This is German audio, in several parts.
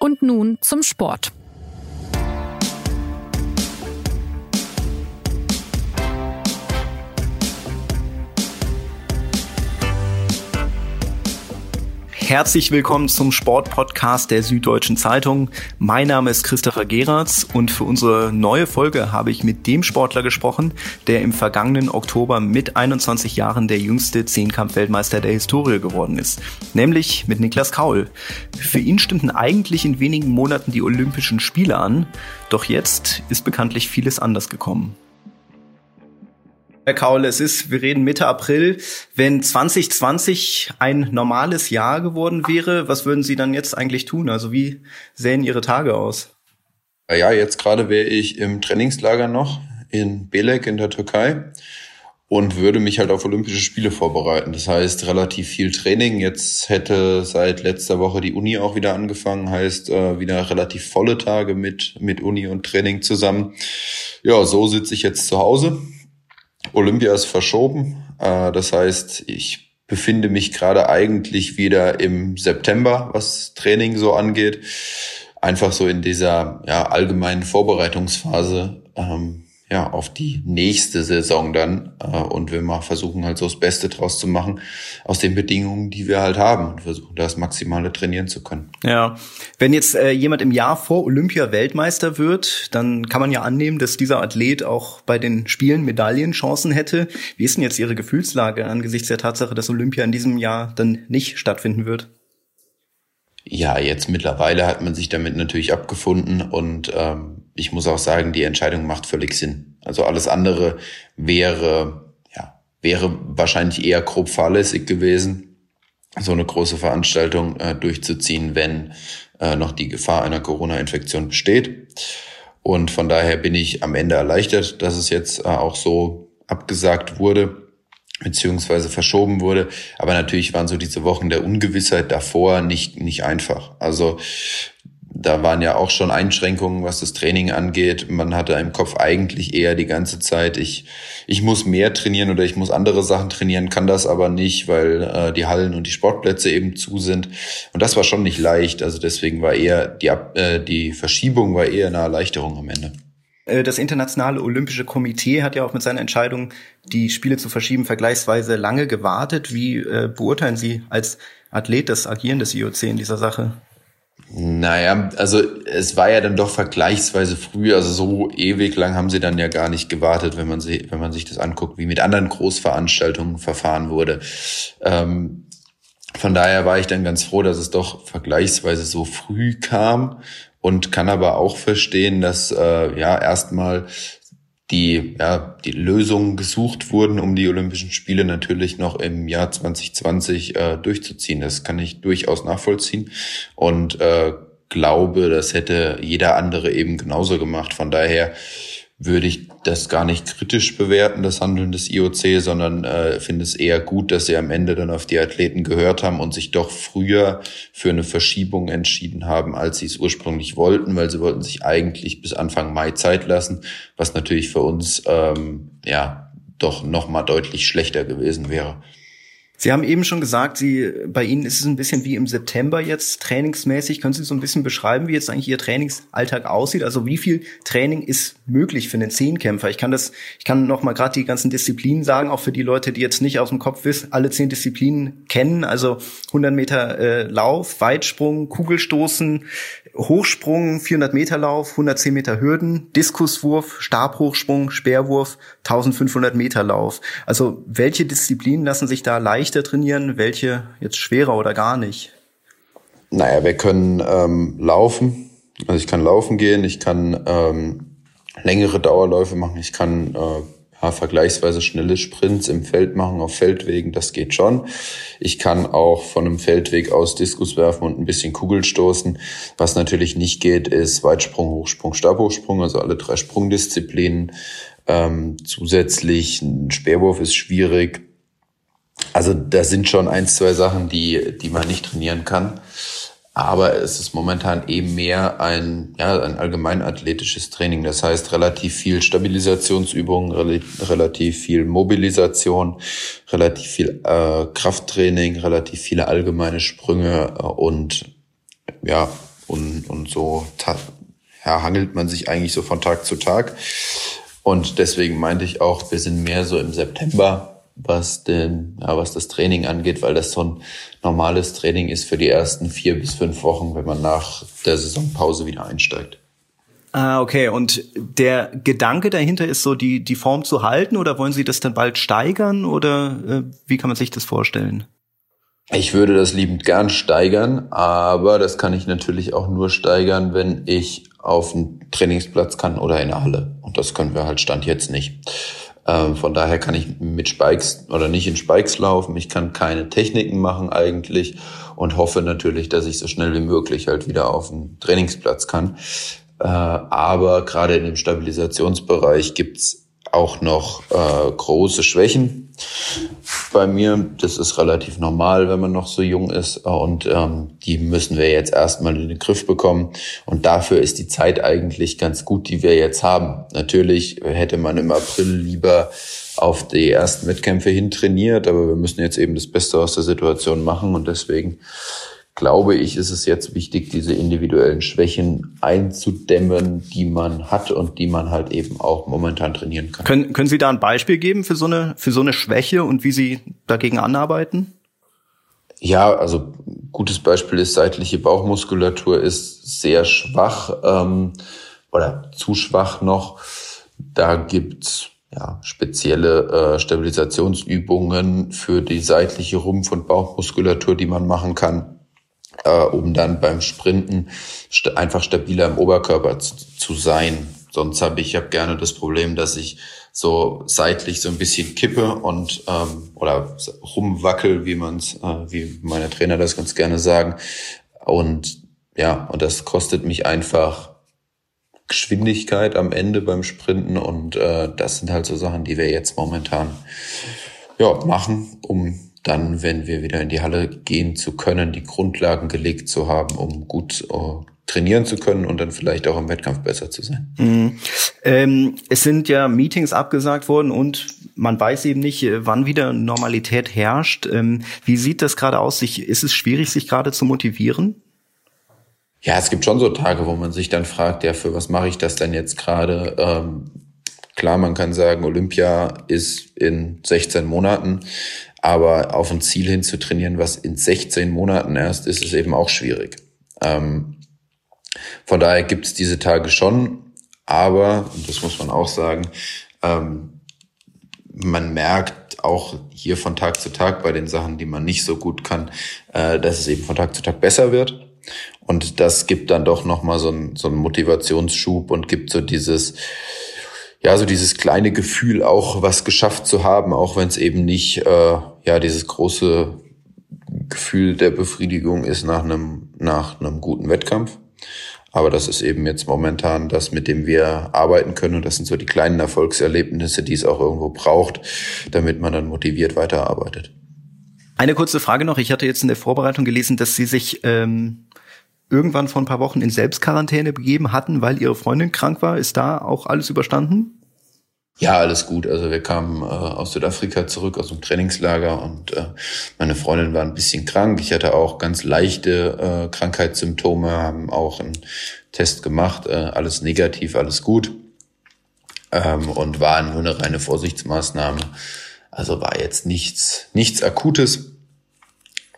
Und nun zum Sport. Herzlich willkommen zum Sportpodcast der Süddeutschen Zeitung. Mein Name ist Christopher Geratz und für unsere neue Folge habe ich mit dem Sportler gesprochen, der im vergangenen Oktober mit 21 Jahren der jüngste Zehnkampf-Weltmeister der Historie geworden ist, nämlich mit Niklas Kaul. Für ihn stimmten eigentlich in wenigen Monaten die Olympischen Spiele an, doch jetzt ist bekanntlich vieles anders gekommen. Herr Kaul, es ist, wir reden Mitte April. Wenn 2020 ein normales Jahr geworden wäre, was würden Sie dann jetzt eigentlich tun? Also wie sehen Ihre Tage aus? Ja, jetzt gerade wäre ich im Trainingslager noch in Belek in der Türkei und würde mich halt auf Olympische Spiele vorbereiten. Das heißt, relativ viel Training. Jetzt hätte seit letzter Woche die Uni auch wieder angefangen, heißt äh, wieder relativ volle Tage mit, mit Uni und Training zusammen. Ja, so sitze ich jetzt zu Hause Olympia ist verschoben. Äh, das heißt, ich befinde mich gerade eigentlich wieder im September, was Training so angeht. Einfach so in dieser ja, allgemeinen Vorbereitungsphase. Ähm, ja, auf die nächste Saison dann äh, und wir mal versuchen halt so das Beste draus zu machen aus den Bedingungen, die wir halt haben und versuchen das Maximale trainieren zu können. Ja, wenn jetzt äh, jemand im Jahr vor Olympia Weltmeister wird, dann kann man ja annehmen, dass dieser Athlet auch bei den Spielen Medaillenchancen hätte. Wie ist denn jetzt Ihre Gefühlslage angesichts der Tatsache, dass Olympia in diesem Jahr dann nicht stattfinden wird? Ja, jetzt mittlerweile hat man sich damit natürlich abgefunden und ähm, ich muss auch sagen, die Entscheidung macht völlig Sinn. Also alles andere wäre, ja, wäre wahrscheinlich eher grob fahrlässig gewesen, so eine große Veranstaltung äh, durchzuziehen, wenn äh, noch die Gefahr einer Corona-Infektion besteht. Und von daher bin ich am Ende erleichtert, dass es jetzt äh, auch so abgesagt wurde beziehungsweise verschoben wurde. Aber natürlich waren so diese Wochen der Ungewissheit davor nicht, nicht einfach. Also da waren ja auch schon Einschränkungen, was das Training angeht. Man hatte im Kopf eigentlich eher die ganze Zeit, ich, ich muss mehr trainieren oder ich muss andere Sachen trainieren, kann das aber nicht, weil äh, die Hallen und die Sportplätze eben zu sind. Und das war schon nicht leicht. Also deswegen war eher die, äh, die Verschiebung war eher eine Erleichterung am Ende. Äh, das Internationale Olympische Komitee hat ja auch mit seiner Entscheidung, die Spiele zu verschieben, vergleichsweise lange gewartet. Wie äh, beurteilen Sie als Athlet das Agieren des IOC in dieser Sache? Naja, also es war ja dann doch vergleichsweise früh, also so ewig lang haben sie dann ja gar nicht gewartet, wenn man, sie, wenn man sich das anguckt, wie mit anderen Großveranstaltungen verfahren wurde. Ähm, von daher war ich dann ganz froh, dass es doch vergleichsweise so früh kam und kann aber auch verstehen, dass äh, ja erstmal die, ja, die Lösungen gesucht wurden, um die Olympischen Spiele natürlich noch im Jahr 2020 äh, durchzuziehen. Das kann ich durchaus nachvollziehen und äh, glaube, das hätte jeder andere eben genauso gemacht. Von daher würde ich das gar nicht kritisch bewerten, das Handeln des IOC, sondern äh, finde es eher gut, dass sie am Ende dann auf die Athleten gehört haben und sich doch früher für eine Verschiebung entschieden haben, als sie es ursprünglich wollten, weil sie wollten sich eigentlich bis Anfang Mai Zeit lassen, was natürlich für uns ähm, ja doch noch mal deutlich schlechter gewesen wäre. Sie haben eben schon gesagt, Sie, bei Ihnen ist es ein bisschen wie im September jetzt trainingsmäßig. Können Sie so ein bisschen beschreiben, wie jetzt eigentlich Ihr Trainingsalltag aussieht? Also wie viel Training ist möglich für einen Zehnkämpfer? Ich kann das, ich kann noch mal gerade die ganzen Disziplinen sagen, auch für die Leute, die jetzt nicht aus dem Kopf wissen, alle zehn Disziplinen kennen. Also 100 Meter äh, Lauf, Weitsprung, Kugelstoßen, Hochsprung, 400 Meter Lauf, 110 Meter Hürden, Diskuswurf, Stabhochsprung, Speerwurf, 1500 Meter Lauf. Also welche Disziplinen lassen sich da leichter trainieren, welche jetzt schwerer oder gar nicht? Naja, wir können ähm, laufen. Also ich kann laufen gehen, ich kann ähm, längere Dauerläufe machen, ich kann äh, ja, vergleichsweise schnelle Sprints im Feld machen auf Feldwegen, das geht schon. Ich kann auch von einem Feldweg aus Diskus werfen und ein bisschen Kugel stoßen. Was natürlich nicht geht, ist Weitsprung, Hochsprung, Stabhochsprung, also alle drei Sprungdisziplinen. Ähm, zusätzlich ein Speerwurf ist schwierig. Also da sind schon ein, zwei Sachen, die, die man nicht trainieren kann. Aber es ist momentan eben mehr ein, ja, ein allgemein athletisches Training. Das heißt, relativ viel Stabilisationsübungen, relativ viel Mobilisation, relativ viel äh, Krafttraining, relativ viele allgemeine Sprünge äh, und, ja, und, und so ja, hangelt man sich eigentlich so von Tag zu Tag. Und deswegen meinte ich auch, wir sind mehr so im September, was den, ja, was das Training angeht, weil das so ein normales Training ist für die ersten vier bis fünf Wochen, wenn man nach der Saisonpause wieder einsteigt. Ah, okay. Und der Gedanke dahinter ist so, die, die Form zu halten oder wollen Sie das dann bald steigern oder äh, wie kann man sich das vorstellen? Ich würde das liebend gern steigern, aber das kann ich natürlich auch nur steigern, wenn ich auf einen Trainingsplatz kann oder in der Halle. Und das können wir halt Stand jetzt nicht. Ähm, von daher kann ich mit Spikes oder nicht in Spikes laufen. Ich kann keine Techniken machen eigentlich und hoffe natürlich, dass ich so schnell wie möglich halt wieder auf einen Trainingsplatz kann. Äh, aber gerade in dem Stabilisationsbereich gibt's auch noch äh, große Schwächen bei mir. Das ist relativ normal, wenn man noch so jung ist. Und ähm, die müssen wir jetzt erstmal in den Griff bekommen. Und dafür ist die Zeit eigentlich ganz gut, die wir jetzt haben. Natürlich hätte man im April lieber auf die ersten Wettkämpfe hin trainiert, aber wir müssen jetzt eben das Beste aus der Situation machen. Und deswegen glaube ich, ist es jetzt wichtig, diese individuellen Schwächen einzudämmen, die man hat und die man halt eben auch momentan trainieren kann. Können, können Sie da ein Beispiel geben für so eine, für so eine Schwäche und wie Sie dagegen anarbeiten? Ja, also gutes Beispiel ist seitliche Bauchmuskulatur ist sehr schwach ähm, oder zu schwach noch. Da gibt's ja, spezielle äh, Stabilisationsübungen für die seitliche Rumpf- und Bauchmuskulatur, die man machen kann äh, um dann beim Sprinten st einfach stabiler im Oberkörper zu, sein. Sonst habe ich, ich hab gerne das Problem, dass ich so seitlich so ein bisschen kippe und ähm, oder rumwackel, wie man's, äh, wie meine Trainer das ganz gerne sagen. Und ja, und das kostet mich einfach Geschwindigkeit am Ende beim Sprinten und äh, das sind halt so Sachen, die wir jetzt momentan ja machen, um dann, wenn wir wieder in die Halle gehen zu können, die Grundlagen gelegt zu haben, um gut uh, trainieren zu können und dann vielleicht auch im Wettkampf besser zu sein. Mhm. Ähm, es sind ja Meetings abgesagt worden und man weiß eben nicht, äh, wann wieder Normalität herrscht. Ähm, wie sieht das gerade aus? ist es schwierig, sich gerade zu motivieren? Ja, es gibt schon so Tage, wo man sich dann fragt, ja, für was mache ich das denn jetzt gerade? Ähm, klar, man kann sagen, Olympia ist in 16 Monaten. Aber auf ein Ziel hin zu trainieren, was in 16 Monaten erst ist, ist eben auch schwierig. Ähm, von daher gibt es diese Tage schon, aber, und das muss man auch sagen, ähm, man merkt auch hier von Tag zu Tag bei den Sachen, die man nicht so gut kann, äh, dass es eben von Tag zu Tag besser wird. Und das gibt dann doch nochmal so, ein, so einen Motivationsschub und gibt so dieses, ja, so dieses kleine Gefühl, auch was geschafft zu haben, auch wenn es eben nicht, äh, ja, dieses große Gefühl der Befriedigung ist nach einem, nach einem guten Wettkampf. Aber das ist eben jetzt momentan das, mit dem wir arbeiten können. Und das sind so die kleinen Erfolgserlebnisse, die es auch irgendwo braucht, damit man dann motiviert weiterarbeitet. Eine kurze Frage noch. Ich hatte jetzt in der Vorbereitung gelesen, dass Sie sich ähm, irgendwann vor ein paar Wochen in Selbstquarantäne begeben hatten, weil ihre Freundin krank war. Ist da auch alles überstanden? Ja, alles gut. Also wir kamen äh, aus Südafrika zurück aus dem Trainingslager und äh, meine Freundin war ein bisschen krank. Ich hatte auch ganz leichte äh, Krankheitssymptome, haben auch einen Test gemacht, äh, alles negativ, alles gut ähm, und war nur eine reine Vorsichtsmaßnahme. Also war jetzt nichts, nichts Akutes,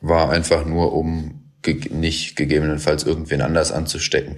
war einfach nur um ge nicht gegebenenfalls irgendwen anders anzustecken.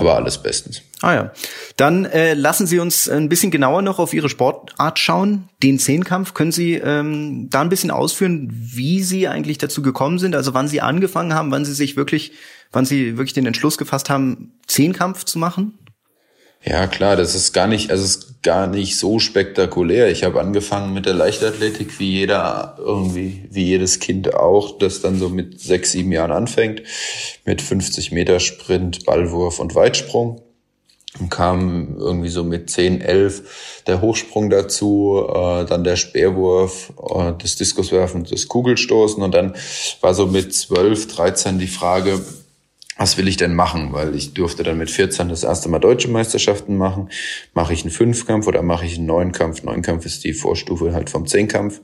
Aber alles bestens. Ah ja. Dann äh, lassen Sie uns ein bisschen genauer noch auf Ihre Sportart schauen. Den Zehnkampf. Können Sie ähm, da ein bisschen ausführen, wie Sie eigentlich dazu gekommen sind? Also wann Sie angefangen haben, wann Sie sich wirklich, wann Sie wirklich den Entschluss gefasst haben, Zehnkampf zu machen? Ja, klar, das ist gar nicht, also ist gar nicht so spektakulär. Ich habe angefangen mit der Leichtathletik, wie jeder irgendwie, wie jedes Kind auch, das dann so mit sechs, sieben Jahren anfängt, mit 50 Meter Sprint, Ballwurf und Weitsprung. Und kam irgendwie so mit 10, 11 der Hochsprung dazu, äh, dann der Speerwurf, äh, das Diskuswerfen, das Kugelstoßen und dann war so mit 12, 13 die Frage, was will ich denn machen? Weil ich durfte dann mit 14 das erste Mal deutsche Meisterschaften machen. Mache ich einen Fünfkampf oder mache ich einen Neunkampf? Neunkampf ist die Vorstufe halt vom Zehnkampf.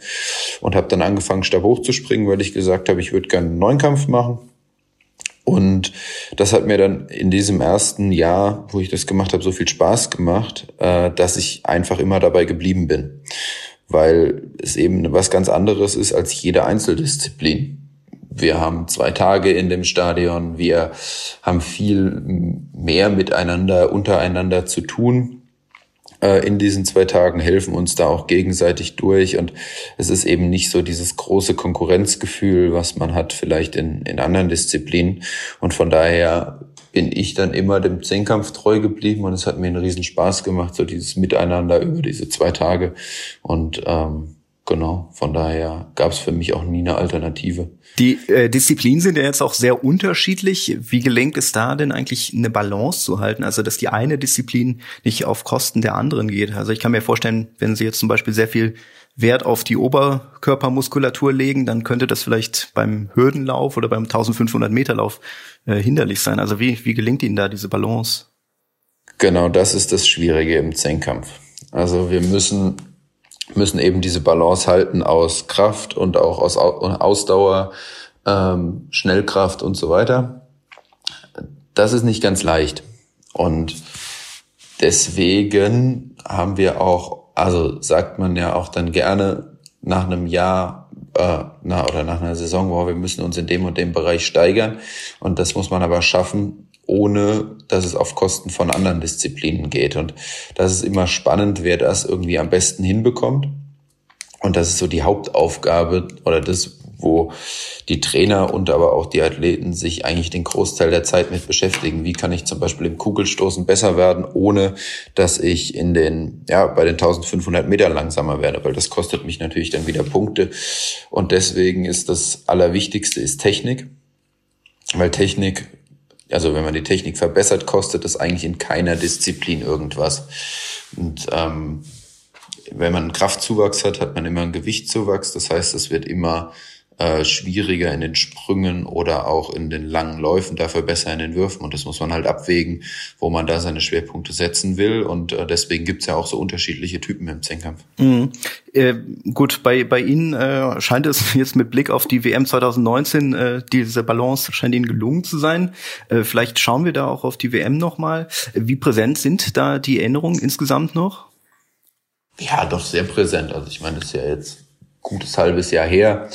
Und habe dann angefangen, Stab hochzuspringen, weil ich gesagt habe, ich würde gerne einen Neunkampf machen. Und das hat mir dann in diesem ersten Jahr, wo ich das gemacht habe, so viel Spaß gemacht, äh, dass ich einfach immer dabei geblieben bin. Weil es eben was ganz anderes ist als jede Einzeldisziplin. Wir haben zwei Tage in dem Stadion, wir haben viel mehr miteinander, untereinander zu tun äh, in diesen zwei Tagen, helfen uns da auch gegenseitig durch. Und es ist eben nicht so dieses große Konkurrenzgefühl, was man hat vielleicht in, in anderen Disziplinen. Und von daher bin ich dann immer dem Zehnkampf treu geblieben und es hat mir einen riesen Spaß gemacht, so dieses Miteinander über diese zwei Tage. Und ähm, genau, von daher gab es für mich auch nie eine Alternative. Die äh, Disziplinen sind ja jetzt auch sehr unterschiedlich. Wie gelingt es da denn eigentlich eine Balance zu halten? Also, dass die eine Disziplin nicht auf Kosten der anderen geht. Also ich kann mir vorstellen, wenn Sie jetzt zum Beispiel sehr viel Wert auf die Oberkörpermuskulatur legen, dann könnte das vielleicht beim Hürdenlauf oder beim 1500 Meter Lauf äh, hinderlich sein. Also wie, wie gelingt Ihnen da diese Balance? Genau, das ist das Schwierige im Zehnkampf. Also wir müssen müssen eben diese Balance halten aus Kraft und auch aus Ausdauer, ähm, Schnellkraft und so weiter. Das ist nicht ganz leicht. Und deswegen haben wir auch, also sagt man ja auch dann gerne nach einem Jahr äh, na, oder nach einer Saison, wow, wir müssen uns in dem und dem Bereich steigern. Und das muss man aber schaffen, ohne dass es auf Kosten von anderen Disziplinen geht. Und das ist immer spannend, wer das irgendwie am besten hinbekommt. Und das ist so die Hauptaufgabe oder das, wo die Trainer und aber auch die Athleten sich eigentlich den Großteil der Zeit mit beschäftigen. Wie kann ich zum Beispiel im Kugelstoßen besser werden, ohne dass ich in den, ja, bei den 1500 Meter langsamer werde, weil das kostet mich natürlich dann wieder Punkte. Und deswegen ist das Allerwichtigste ist Technik, weil Technik also wenn man die Technik verbessert, kostet das eigentlich in keiner Disziplin irgendwas. Und ähm, wenn man einen Kraftzuwachs hat, hat man immer einen Gewichtszuwachs. Das heißt, es wird immer äh, schwieriger in den Sprüngen oder auch in den langen Läufen, dafür besser in den Würfen. Und das muss man halt abwägen, wo man da seine Schwerpunkte setzen will. Und äh, deswegen gibt's ja auch so unterschiedliche Typen im Zehnkampf. Mhm. Äh, gut, bei, bei Ihnen äh, scheint es jetzt mit Blick auf die WM 2019, äh, diese Balance scheint Ihnen gelungen zu sein. Äh, vielleicht schauen wir da auch auf die WM nochmal. Wie präsent sind da die Erinnerungen insgesamt noch? Ja, doch sehr präsent. Also ich meine, das ist ja jetzt gutes halbes Jahr her.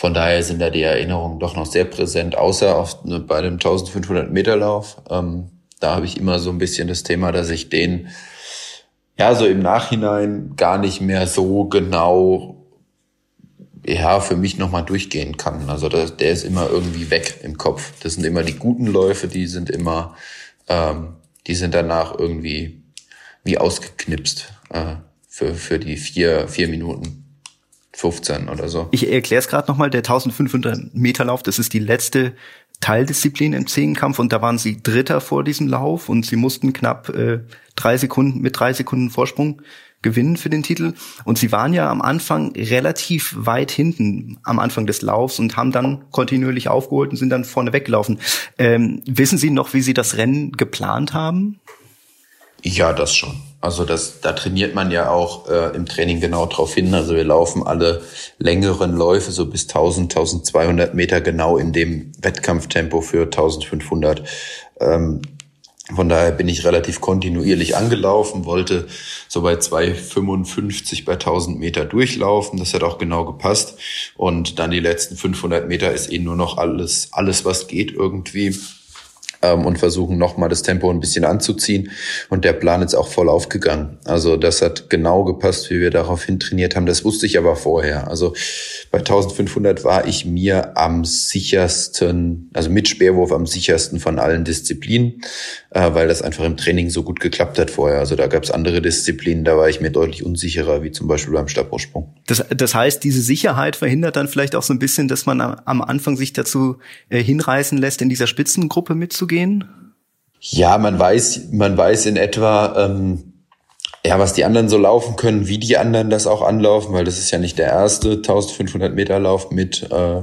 Von daher sind da die Erinnerungen doch noch sehr präsent, außer auf, ne, bei dem 1500 Meter Lauf. Ähm, da habe ich immer so ein bisschen das Thema, dass ich den ja so im Nachhinein gar nicht mehr so genau ja für mich nochmal durchgehen kann. Also das, der ist immer irgendwie weg im Kopf. Das sind immer die guten Läufe, die sind immer, ähm, die sind danach irgendwie wie ausgeknipst äh, für für die vier vier Minuten. 15 oder so. Ich erkläre es gerade nochmal, der 1500 Meter Lauf, das ist die letzte Teildisziplin im Zehnkampf und da waren sie Dritter vor diesem Lauf und sie mussten knapp äh, drei Sekunden mit drei Sekunden Vorsprung gewinnen für den Titel und sie waren ja am Anfang relativ weit hinten am Anfang des Laufs und haben dann kontinuierlich aufgeholt und sind dann vorne weggelaufen. Ähm, wissen Sie noch, wie Sie das Rennen geplant haben? Ja, das schon. Also das, da trainiert man ja auch äh, im Training genau drauf hin. Also wir laufen alle längeren Läufe so bis 1000, 1200 Meter genau in dem Wettkampftempo für 1500. Ähm, von daher bin ich relativ kontinuierlich angelaufen, wollte so bei 2,55 bei 1000 Meter durchlaufen. Das hat auch genau gepasst. Und dann die letzten 500 Meter ist eh nur noch alles, alles was geht irgendwie ähm, und versuchen nochmal das Tempo ein bisschen anzuziehen. Und der Plan ist auch voll aufgegangen. Also das hat genau gepasst, wie wir daraufhin trainiert haben. Das wusste ich aber vorher. Also bei 1500 war ich mir am sichersten, also mit Speerwurf am sichersten von allen Disziplinen, äh, weil das einfach im Training so gut geklappt hat vorher. Also da gab es andere Disziplinen, da war ich mir deutlich unsicherer, wie zum Beispiel beim Stabhochsprung. Das, das heißt, diese Sicherheit verhindert dann vielleicht auch so ein bisschen, dass man am Anfang sich dazu äh, hinreißen lässt, in dieser Spitzengruppe mitzugehen? Ja, man weiß, man weiß in etwa, ähm, ja, was die anderen so laufen können, wie die anderen das auch anlaufen, weil das ist ja nicht der erste 1500 Meter Lauf mit äh,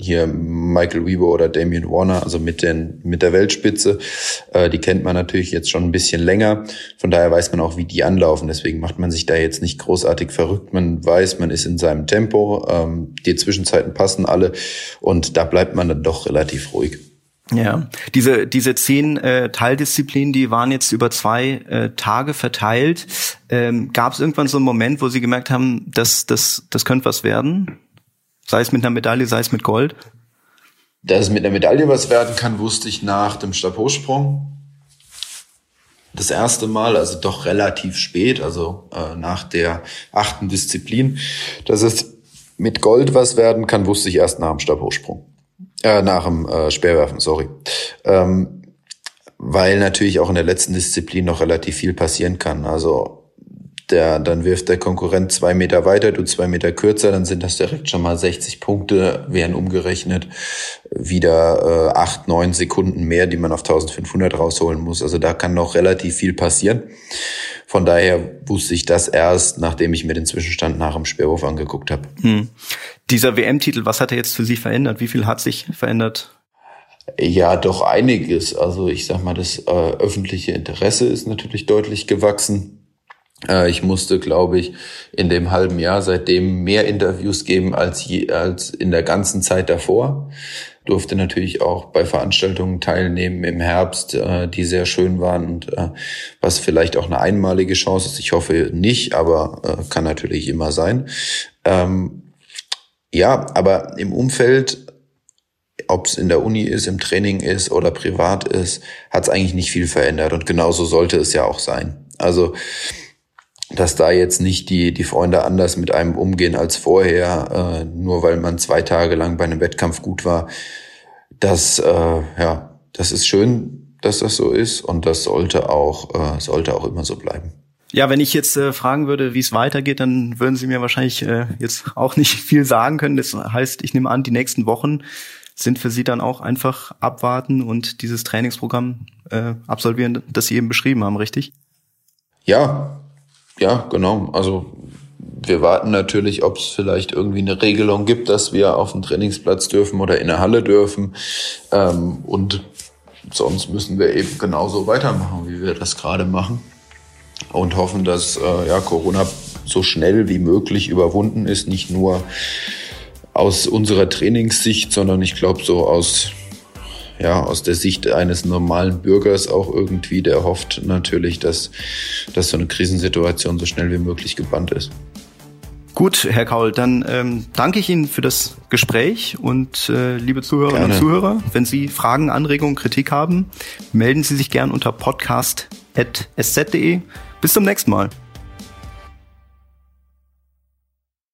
hier Michael Weber oder Damian Warner, also mit den mit der Weltspitze. Äh, die kennt man natürlich jetzt schon ein bisschen länger. Von daher weiß man auch, wie die anlaufen. Deswegen macht man sich da jetzt nicht großartig verrückt. Man weiß, man ist in seinem Tempo. Ähm, die Zwischenzeiten passen alle und da bleibt man dann doch relativ ruhig. Ja, diese diese zehn äh, Teildisziplinen, die waren jetzt über zwei äh, Tage verteilt. Ähm, Gab es irgendwann so einen Moment, wo Sie gemerkt haben, dass das das könnte was werden? Sei es mit einer Medaille, sei es mit Gold? Dass es mit einer Medaille was werden kann, wusste ich nach dem Stabhochsprung. Das erste Mal, also doch relativ spät, also äh, nach der achten Disziplin. Dass es mit Gold was werden kann, wusste ich erst nach dem Stabhochsprung. Äh, nach dem äh, Speerwerfen, sorry. Ähm, weil natürlich auch in der letzten Disziplin noch relativ viel passieren kann. Also der, dann wirft der Konkurrent zwei Meter weiter, du zwei Meter kürzer, dann sind das direkt schon mal 60 Punkte, wären umgerechnet wieder äh, acht, neun Sekunden mehr, die man auf 1500 rausholen muss. Also da kann noch relativ viel passieren. Von daher wusste ich das erst, nachdem ich mir den Zwischenstand nach dem Speerwurf angeguckt habe. Hm. Dieser WM-Titel, was hat er jetzt für Sie verändert? Wie viel hat sich verändert? Ja, doch einiges. Also ich sag mal, das äh, öffentliche Interesse ist natürlich deutlich gewachsen. Äh, ich musste, glaube ich, in dem halben Jahr seitdem mehr Interviews geben als, je, als in der ganzen Zeit davor. Durfte natürlich auch bei Veranstaltungen teilnehmen im Herbst, äh, die sehr schön waren und äh, was vielleicht auch eine einmalige Chance ist. Ich hoffe nicht, aber kann natürlich immer sein. Ähm, ja, aber im Umfeld ob es in der Uni ist, im Training ist oder privat ist, hat es eigentlich nicht viel verändert. Und genauso sollte es ja auch sein. Also dass da jetzt nicht die, die Freunde anders mit einem umgehen als vorher, äh, nur weil man zwei Tage lang bei einem Wettkampf gut war. Das, äh, ja, das ist schön, dass das so ist und das sollte auch, äh, sollte auch immer so bleiben. Ja, wenn ich jetzt äh, fragen würde, wie es weitergeht, dann würden Sie mir wahrscheinlich äh, jetzt auch nicht viel sagen können. Das heißt, ich nehme an, die nächsten Wochen sind für Sie dann auch einfach abwarten und dieses Trainingsprogramm äh, absolvieren, das Sie eben beschrieben haben, richtig? Ja, ja, genau. Also wir warten natürlich, ob es vielleicht irgendwie eine Regelung gibt, dass wir auf den Trainingsplatz dürfen oder in der Halle dürfen. Ähm, und sonst müssen wir eben genauso weitermachen, wie wir das gerade machen. Und hoffen, dass äh, ja, Corona so schnell wie möglich überwunden ist. Nicht nur aus unserer Trainingssicht, sondern ich glaube so aus ja, aus der Sicht eines normalen Bürgers auch irgendwie, der hofft natürlich, dass, dass so eine Krisensituation so schnell wie möglich gebannt ist. Gut, Herr Kaul, dann ähm, danke ich Ihnen für das Gespräch und äh, liebe Zuhörerinnen Gerne. und Zuhörer, wenn Sie Fragen, Anregungen, Kritik haben, melden Sie sich gern unter podcast.sz.de. Bis zum nächsten Mal.